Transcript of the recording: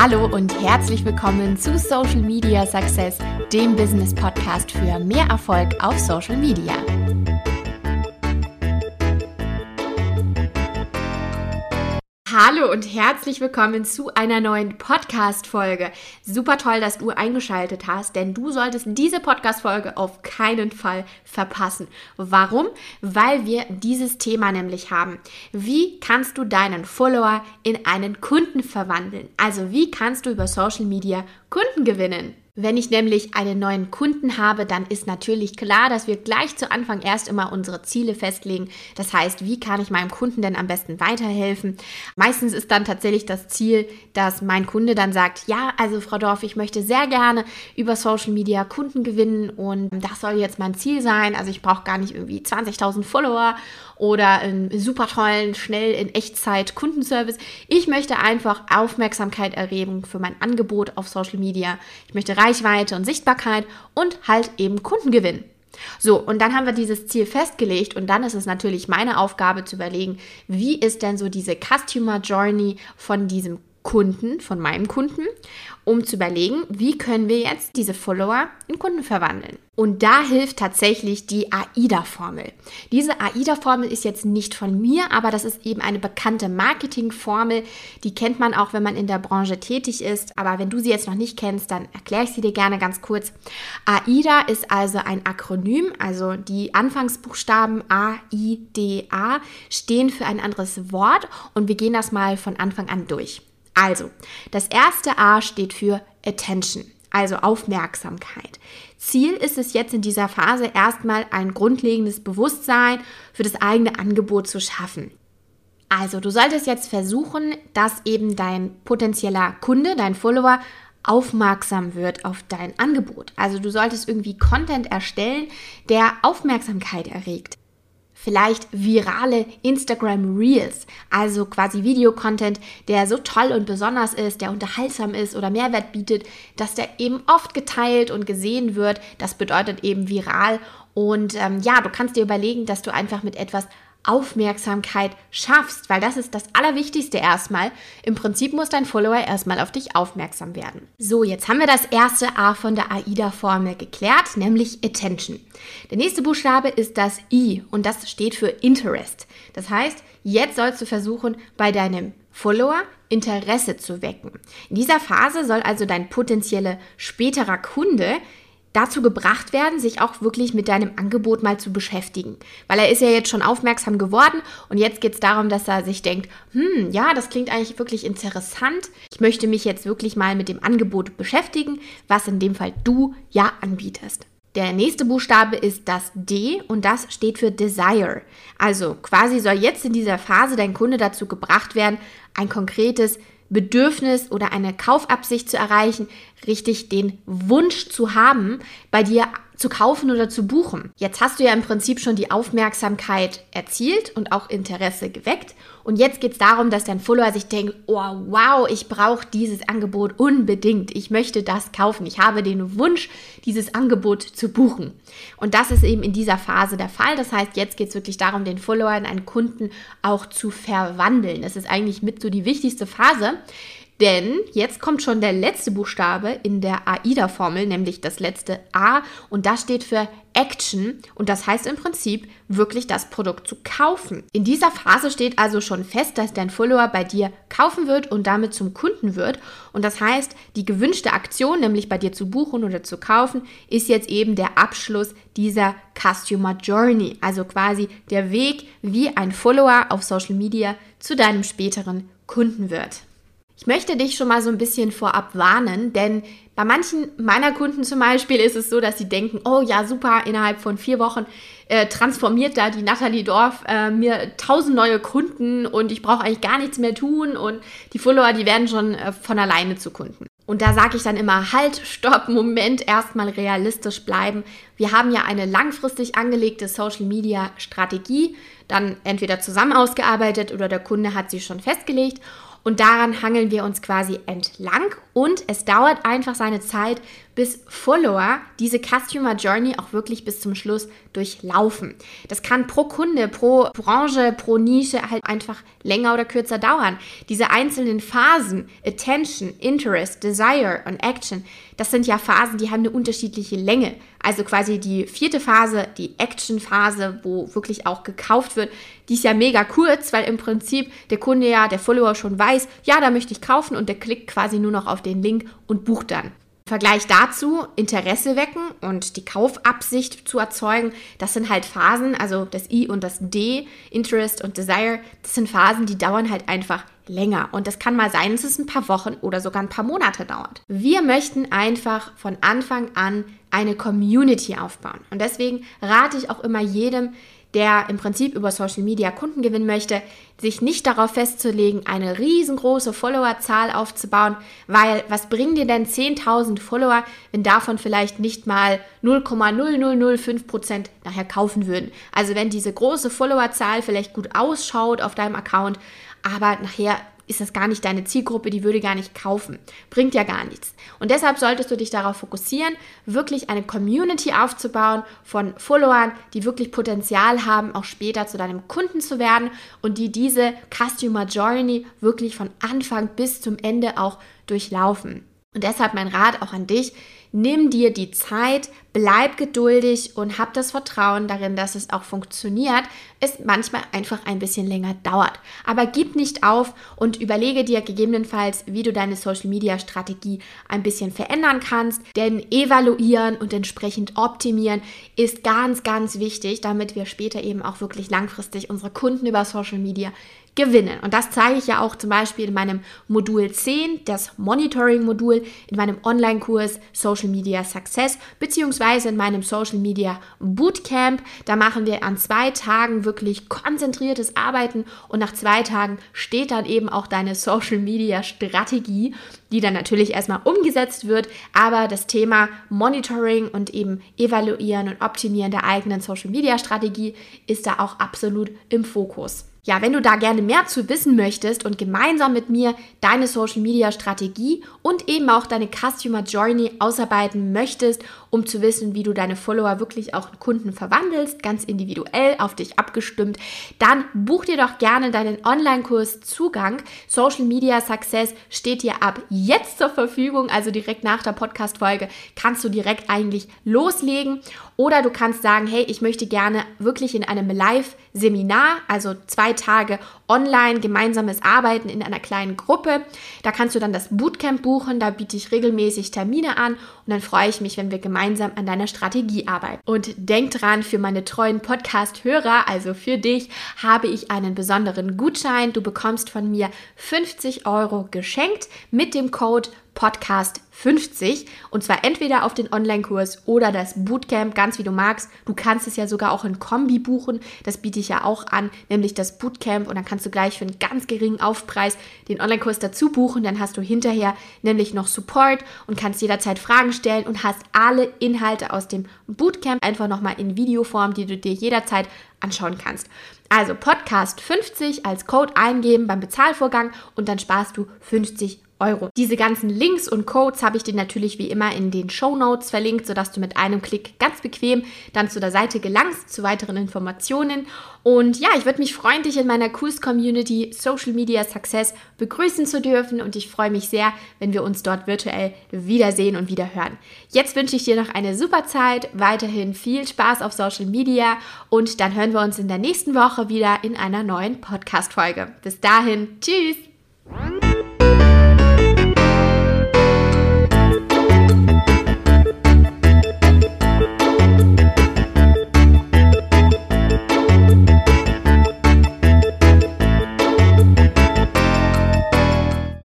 Hallo und herzlich willkommen zu Social Media Success, dem Business Podcast für mehr Erfolg auf Social Media. Hallo und herzlich willkommen zu einer neuen Podcast-Folge. Super toll, dass du eingeschaltet hast, denn du solltest diese Podcast-Folge auf keinen Fall verpassen. Warum? Weil wir dieses Thema nämlich haben. Wie kannst du deinen Follower in einen Kunden verwandeln? Also wie kannst du über Social Media Kunden gewinnen? Wenn ich nämlich einen neuen Kunden habe, dann ist natürlich klar, dass wir gleich zu Anfang erst immer unsere Ziele festlegen. Das heißt, wie kann ich meinem Kunden denn am besten weiterhelfen? Meistens ist dann tatsächlich das Ziel, dass mein Kunde dann sagt, ja, also Frau Dorf, ich möchte sehr gerne über Social Media Kunden gewinnen und das soll jetzt mein Ziel sein. Also ich brauche gar nicht irgendwie 20.000 Follower oder einen super tollen, schnell in Echtzeit Kundenservice. Ich möchte einfach Aufmerksamkeit erregen für mein Angebot auf Social Media. Ich möchte Reichweite und Sichtbarkeit und halt eben Kundengewinn. So, und dann haben wir dieses Ziel festgelegt und dann ist es natürlich meine Aufgabe zu überlegen, wie ist denn so diese Customer Journey von diesem Kunden, von meinem Kunden, um zu überlegen, wie können wir jetzt diese Follower in Kunden verwandeln. Und da hilft tatsächlich die AIDA-Formel. Diese AIDA-Formel ist jetzt nicht von mir, aber das ist eben eine bekannte Marketing-Formel. Die kennt man auch, wenn man in der Branche tätig ist. Aber wenn du sie jetzt noch nicht kennst, dann erkläre ich sie dir gerne ganz kurz. AIDA ist also ein Akronym, also die Anfangsbuchstaben A, I, D, A stehen für ein anderes Wort und wir gehen das mal von Anfang an durch. Also, das erste A steht für Attention, also Aufmerksamkeit. Ziel ist es jetzt in dieser Phase erstmal ein grundlegendes Bewusstsein für das eigene Angebot zu schaffen. Also, du solltest jetzt versuchen, dass eben dein potenzieller Kunde, dein Follower aufmerksam wird auf dein Angebot. Also du solltest irgendwie Content erstellen, der Aufmerksamkeit erregt vielleicht virale Instagram Reels, also quasi Videocontent, der so toll und besonders ist, der unterhaltsam ist oder Mehrwert bietet, dass der eben oft geteilt und gesehen wird. Das bedeutet eben viral. Und ähm, ja, du kannst dir überlegen, dass du einfach mit etwas Aufmerksamkeit schaffst, weil das ist das Allerwichtigste erstmal. Im Prinzip muss dein Follower erstmal auf dich aufmerksam werden. So, jetzt haben wir das erste A von der AIDA-Formel geklärt, nämlich Attention. Der nächste Buchstabe ist das I und das steht für Interest. Das heißt, jetzt sollst du versuchen, bei deinem Follower Interesse zu wecken. In dieser Phase soll also dein potenzieller späterer Kunde dazu gebracht werden, sich auch wirklich mit deinem Angebot mal zu beschäftigen. Weil er ist ja jetzt schon aufmerksam geworden und jetzt geht es darum, dass er sich denkt, hm, ja, das klingt eigentlich wirklich interessant. Ich möchte mich jetzt wirklich mal mit dem Angebot beschäftigen, was in dem Fall du ja anbietest. Der nächste Buchstabe ist das D und das steht für Desire. Also quasi soll jetzt in dieser Phase dein Kunde dazu gebracht werden, ein konkretes Bedürfnis oder eine Kaufabsicht zu erreichen, richtig den Wunsch zu haben, bei dir zu kaufen oder zu buchen. Jetzt hast du ja im Prinzip schon die Aufmerksamkeit erzielt und auch Interesse geweckt. Und jetzt geht es darum, dass dein Follower sich denkt, oh wow, ich brauche dieses Angebot unbedingt. Ich möchte das kaufen. Ich habe den Wunsch, dieses Angebot zu buchen. Und das ist eben in dieser Phase der Fall. Das heißt, jetzt geht es wirklich darum, den Follower in einen Kunden auch zu verwandeln. Das ist eigentlich mit so die wichtigste Phase. Denn jetzt kommt schon der letzte Buchstabe in der AIDA-Formel, nämlich das letzte A und das steht für Action und das heißt im Prinzip wirklich das Produkt zu kaufen. In dieser Phase steht also schon fest, dass dein Follower bei dir kaufen wird und damit zum Kunden wird und das heißt, die gewünschte Aktion, nämlich bei dir zu buchen oder zu kaufen, ist jetzt eben der Abschluss dieser Customer Journey, also quasi der Weg, wie ein Follower auf Social Media zu deinem späteren Kunden wird. Ich möchte dich schon mal so ein bisschen vorab warnen, denn bei manchen meiner Kunden zum Beispiel ist es so, dass sie denken, oh ja, super, innerhalb von vier Wochen äh, transformiert da die Nathalie Dorf äh, mir tausend neue Kunden und ich brauche eigentlich gar nichts mehr tun und die Follower, die werden schon äh, von alleine zu Kunden. Und da sage ich dann immer, halt, stopp, Moment, erstmal realistisch bleiben. Wir haben ja eine langfristig angelegte Social-Media-Strategie, dann entweder zusammen ausgearbeitet oder der Kunde hat sie schon festgelegt. Und daran hangeln wir uns quasi entlang. Und es dauert einfach seine Zeit, bis Follower diese Customer Journey auch wirklich bis zum Schluss durchlaufen. Das kann pro Kunde, pro Branche, pro Nische halt einfach länger oder kürzer dauern. Diese einzelnen Phasen, Attention, Interest, Desire und Action, das sind ja Phasen, die haben eine unterschiedliche Länge. Also quasi die vierte Phase, die Action-Phase, wo wirklich auch gekauft wird, die ist ja mega kurz, weil im Prinzip der Kunde ja, der Follower schon weiß, ja, da möchte ich kaufen und der klickt quasi nur noch auf den Link und bucht dann. Vergleich dazu Interesse wecken und die Kaufabsicht zu erzeugen. Das sind halt Phasen, also das I und das D, Interest und Desire, das sind Phasen, die dauern halt einfach länger. Und das kann mal sein, dass es ein paar Wochen oder sogar ein paar Monate dauert. Wir möchten einfach von Anfang an eine Community aufbauen. Und deswegen rate ich auch immer jedem, der im Prinzip über Social Media Kunden gewinnen möchte, sich nicht darauf festzulegen, eine riesengroße Followerzahl aufzubauen, weil was bringen dir denn 10.000 Follower, wenn davon vielleicht nicht mal 0,0005% nachher kaufen würden? Also wenn diese große Followerzahl vielleicht gut ausschaut auf deinem Account, aber nachher ist das gar nicht deine Zielgruppe, die würde gar nicht kaufen. Bringt ja gar nichts. Und deshalb solltest du dich darauf fokussieren, wirklich eine Community aufzubauen von Followern, die wirklich Potenzial haben, auch später zu deinem Kunden zu werden und die diese Customer Journey wirklich von Anfang bis zum Ende auch durchlaufen. Und deshalb mein Rat auch an dich, Nimm dir die Zeit, bleib geduldig und hab das Vertrauen darin, dass es auch funktioniert, es manchmal einfach ein bisschen länger dauert. Aber gib nicht auf und überlege dir gegebenenfalls, wie du deine Social Media Strategie ein bisschen verändern kannst. Denn evaluieren und entsprechend optimieren ist ganz, ganz wichtig, damit wir später eben auch wirklich langfristig unsere Kunden über Social Media gewinnen. Und das zeige ich ja auch zum Beispiel in meinem Modul 10, das Monitoring-Modul, in meinem Online-Kurs Social Media Success, beziehungsweise in meinem Social Media Bootcamp. Da machen wir an zwei Tagen wirklich konzentriertes Arbeiten und nach zwei Tagen steht dann eben auch deine Social Media Strategie, die dann natürlich erstmal umgesetzt wird, aber das Thema Monitoring und eben Evaluieren und Optimieren der eigenen Social Media Strategie ist da auch absolut im Fokus. Ja, wenn du da gerne mehr zu wissen möchtest und gemeinsam mit mir deine Social Media Strategie und eben auch deine Customer Journey ausarbeiten möchtest, um zu wissen, wie du deine Follower wirklich auch in Kunden verwandelst, ganz individuell auf dich abgestimmt, dann buch dir doch gerne deinen Online-Kurs Zugang. Social Media Success steht dir ab jetzt zur Verfügung, also direkt nach der Podcast-Folge kannst du direkt eigentlich loslegen. Oder du kannst sagen, hey, ich möchte gerne wirklich in einem Live-Seminar, also zwei Tage online gemeinsames Arbeiten in einer kleinen Gruppe. Da kannst du dann das Bootcamp buchen, da biete ich regelmäßig Termine an und dann freue ich mich, wenn wir gemeinsam an deiner Strategie arbeiten. Und denk dran, für meine treuen Podcast-Hörer, also für dich, habe ich einen besonderen Gutschein. Du bekommst von mir 50 Euro geschenkt mit dem Code Podcast 50 und zwar entweder auf den Online-Kurs oder das Bootcamp, ganz wie du magst. Du kannst es ja sogar auch in Kombi buchen, das biete ich ja auch an, nämlich das Bootcamp. Und dann kannst du gleich für einen ganz geringen Aufpreis den Online-Kurs dazu buchen, dann hast du hinterher nämlich noch Support und kannst jederzeit Fragen stellen und hast alle Inhalte aus dem Bootcamp einfach nochmal in Videoform, die du dir jederzeit anschauen kannst. Also Podcast 50 als Code eingeben beim Bezahlvorgang und dann sparst du 50 Euro. Diese ganzen Links und Codes habe ich dir natürlich wie immer in den Show Notes verlinkt, sodass du mit einem Klick ganz bequem dann zu der Seite gelangst, zu weiteren Informationen. Und ja, ich würde mich freuen, dich in meiner Kurs-Community Social Media Success begrüßen zu dürfen und ich freue mich sehr, wenn wir uns dort virtuell wiedersehen und wieder hören. Jetzt wünsche ich dir noch eine super Zeit, weiterhin viel Spaß auf Social Media und dann hören wir uns in der nächsten Woche wieder in einer neuen Podcast-Folge. Bis dahin, tschüss!